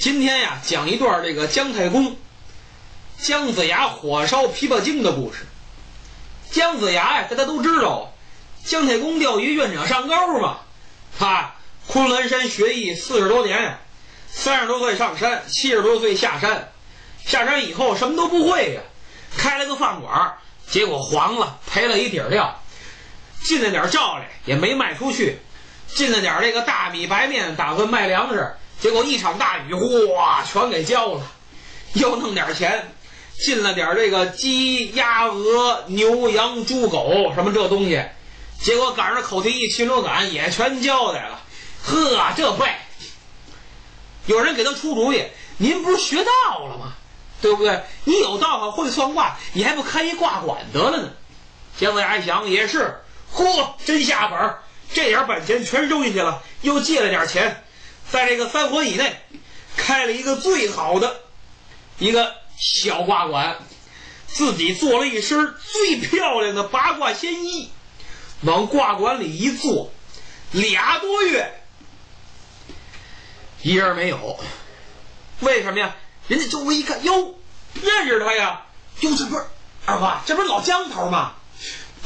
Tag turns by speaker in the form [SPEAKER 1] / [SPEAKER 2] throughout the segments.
[SPEAKER 1] 今天呀，讲一段这个姜太公姜子牙火烧琵琶精的故事。姜子牙呀，大家都知道，姜太公钓鱼愿者上钩嘛。他昆仑山学艺四十多年，三十多岁上山，七十多岁下山。下山以后什么都不会呀，开了个饭馆，结果黄了，赔了一底儿料，进了点窖来也没卖出去，进了点这个大米白面，打算卖粮食。结果一场大雨，哗，全给浇了。又弄点钱，进了点这个鸡、鸭、鹅、牛、羊、猪、狗什么这东西。结果赶上口蹄疫、禽流感也全交代了。呵，这背。有人给他出主意：“您不是学道了吗？对不对？你有道行，会算卦，你还不开一卦馆得了呢？”姜子牙一想，也是，嚯，真下本儿这点本钱全扔进去了，又借了点钱。在这个三环以内，开了一个最好的一个小卦馆，自己做了一身最漂亮的八卦仙衣，往卦馆里一坐，俩多月，一人没有。为什么呀？人家周围一看，哟，认识他呀？哟，这不是二哥，这不是老姜头吗？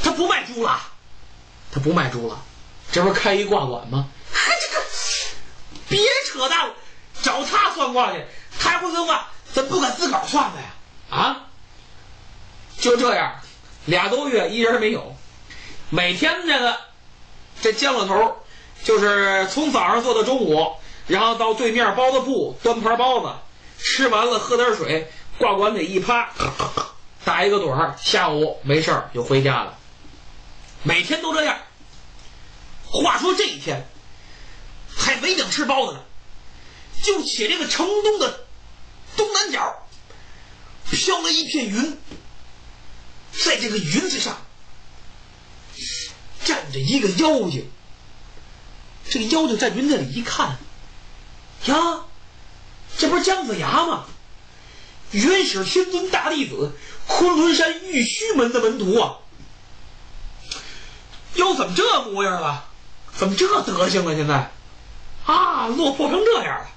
[SPEAKER 1] 他不卖猪了，他不卖猪了，这不是开一卦馆吗？扯淡，找他算卦去，他会算卦，怎不敢自个儿算的呀？啊，就这样，俩多月一人没有，每天这个这姜老头就是从早上做到中午，然后到对面包子铺端盘包子，吃完了喝点水，挂馆里一趴，打一个盹儿，下午没事儿就回家了，每天都这样。话说这一天。还没等吃包子呢，就写这个城东的东南角飘来一片云，在这个云之上站着一个妖精。这个妖精在云子里一看，呀，这不是姜子牙吗？元始天尊大弟子，昆仑山玉虚门的门徒啊！妖怎么这模样了？怎么这德行了？现在？啊，落魄成这样了！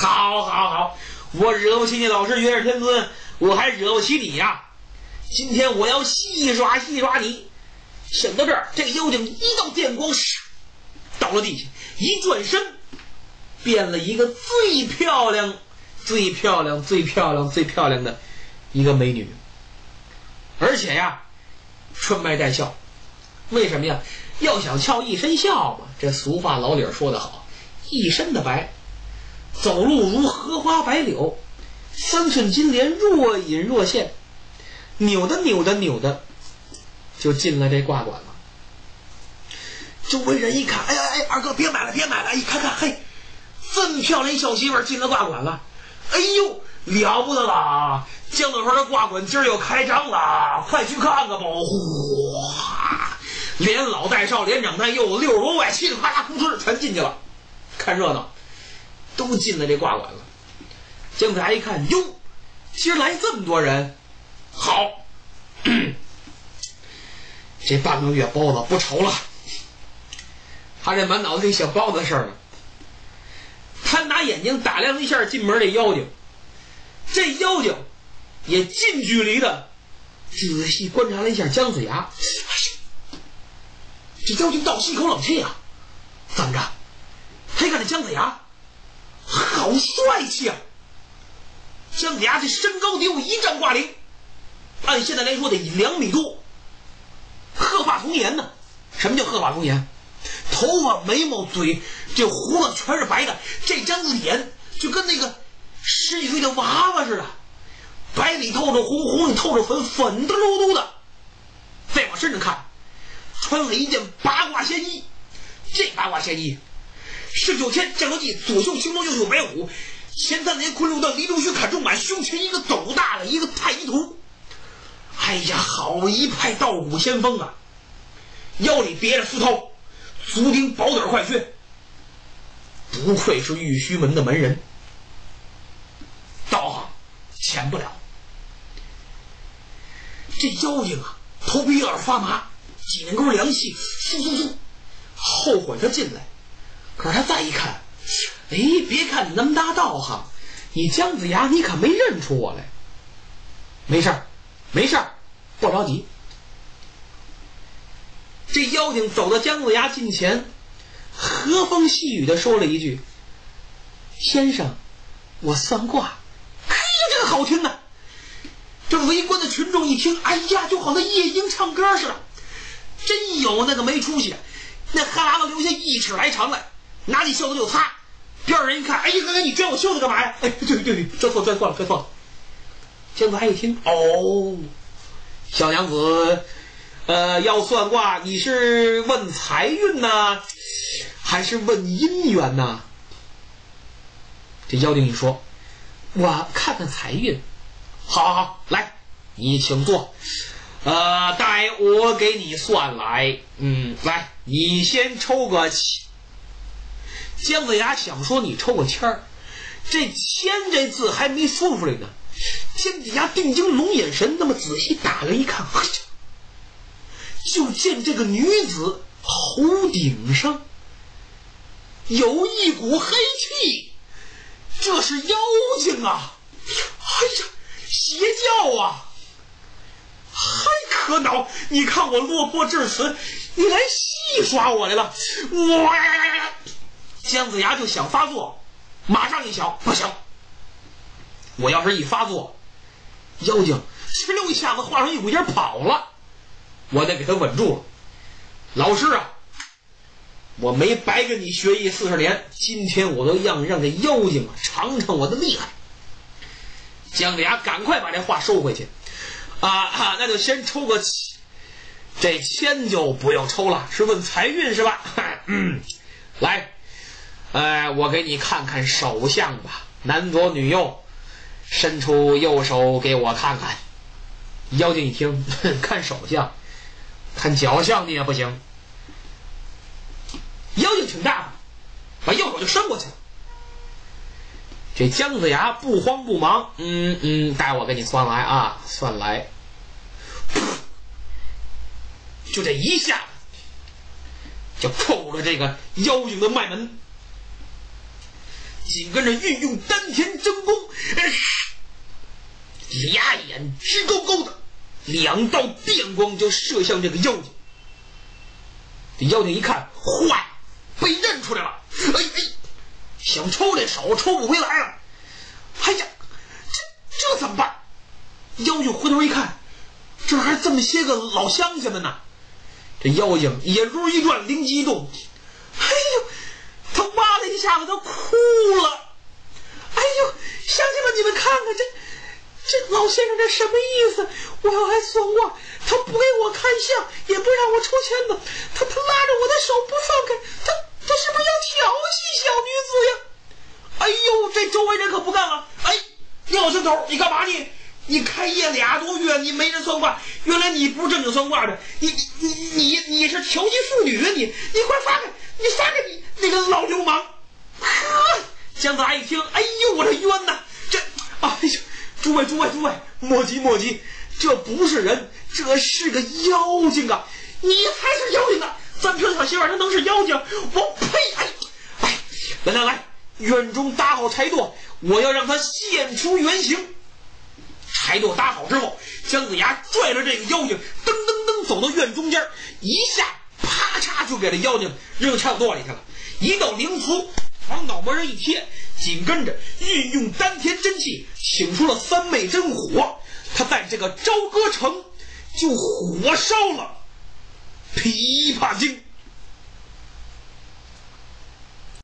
[SPEAKER 1] 好，好，好，我惹不起你老师元始天尊，我还惹不起你呀！今天我要戏耍戏耍你！想到这儿，这妖精一道电光，倒了地下，一转身，变了一个最漂亮、最漂亮、最漂亮、最漂亮的一个美女，而且呀，春白带笑。为什么呀？要想俏一身笑嘛。这俗话老理儿说得好。一身的白，走路如荷花白柳，三寸金莲若隐若现，扭的扭的扭的，就进了这挂馆了。周围人一看，哎呀哎，二哥别买了别买了！一看看，嘿，这么漂亮一小媳妇进了挂馆了，哎呦，了不得了！江老头的挂馆今儿又开张了，快去看看吧！哗，连老带少，连长带幼，六十多位，噼里啪啦，扑哧全进去了。看热闹，都进了这挂馆了。姜子牙一看，哟，今儿来这么多人，好，这半个月包子不愁了。他这满脑子里想包子的事儿呢。他拿眼睛打量了一下进门这妖精，这妖精也近距离的仔细观察了一下姜子牙。这妖精倒吸一口冷气啊！怎么着？他一看这姜子牙，好帅气啊！姜子牙这身高得有一丈挂零，按现在来说得两米多，鹤发童颜呢。什么叫鹤发童颜？头发、眉毛、嘴，这胡子全是白的，这张脸就跟那个十几岁的娃娃似的，白里透着红，红里透着粉，粉的噜嘟的。再往身上看，穿了一件八卦仙衣，这八卦仙衣。十九天降龙记，左绣青龙，右绣白虎。前三年昆仑断，离中须砍中满，胸前一个斗大的一个太极图。哎呀，好一派道骨仙风啊！腰里别着丝绦，足钉宝短快靴。不愧是玉虚门的门人，道行浅不了。这妖精啊，头皮有点发麻，脊梁沟凉气，嗖嗖嗖，后悔他进来。可是他再一看，哎，别看你那么大道行，你姜子牙你可没认出我来。没事儿，没事儿，不着急。这妖精走到姜子牙近前，和风细雨的说了一句：“先生，我算卦。”哎呀，这个好听呐！这围观的群众一听，哎呀，就好像夜莺唱歌似的，真有那个没出息，那哈喇子流下一尺来长来，拿起袖子就擦。边上人一看，哎呀，哥哥，你拽我袖子干嘛呀？哎，对对对，拽错拽错了，拽错了。姜子牙一听，哦，小娘子。呃，要算卦，你是问财运呢，还是问姻缘呢？这妖精一说，我看看财运。好，好，好，来，你请坐。呃，待我给你算来。嗯，来，你先抽个签。姜子牙想说你抽个签儿，这签这字还没说出来呢。姜子牙定睛龙眼神，那么仔细打量一看，嘿。就见这个女子头顶上有一股黑气，这是妖精啊！哎呀，邪教啊！嗨，可恼！你看我落魄至此，你来戏耍我来了！我姜子牙就想发作，马上一想，不行！我要是一发作，妖精哧溜一下子化成一股烟跑了。我得给他稳住了，老师啊，我没白跟你学艺四十年，今天我都让让这妖精啊尝尝我的厉害。姜子牙赶快把这话收回去，啊，那就先抽个这签就不用抽了，是问财运是吧？嗯，来，哎，我给你看看手相吧，男左女右，伸出右手给我看看。妖精一听，看手相。看脚相你也不行，妖精挺大，把右手就伸过去了。这姜子牙不慌不忙，嗯嗯，待我给你算来啊，算来，就这一下，就扣了这个妖精的脉门，紧跟着运用丹田真功，俩眼直勾勾的。两道电光就射向这个妖精，这妖精一看，坏，被认出来了。哎哎，想抽这手抽不回来了。哎呀，这这怎么办？妖精回头一看，这还这么些个老乡亲们呢。这妖精眼珠一转，灵机一动，下子，他哭了。哎呦，乡亲们，你们看看这。这老先生这什么意思？我要来算卦，他不给我看相，也不让我抽签子，他他拉着我的手不放开，他他是不是要调戏小女子呀？哎呦，这周围人可不干了！哎，你老孙头，你干嘛你？你开业俩多月，你没人算卦，原来你不是正经算卦的，你你你你是调戏妇女啊你！你快放开，你放开你那个老流氓！呵，姜子牙一听，哎呦，我这冤呐！这，哎呦！诸位，诸位，诸位，莫急莫急，这不是人，这是个妖精啊！你才是妖精呢！咱这小媳妇儿她能是妖精？我呸！哎，哎，来来来，院中搭好柴垛，我要让她现出原形。柴垛搭好之后，姜子牙拽着这个妖精，噔噔噔走到院中间，一下啪嚓就给这妖精扔到柴垛里去了。一道灵符往脑门上一贴。紧跟着运用丹田真气，请出了三昧真火，他在这个朝歌城就火烧了琵琶精。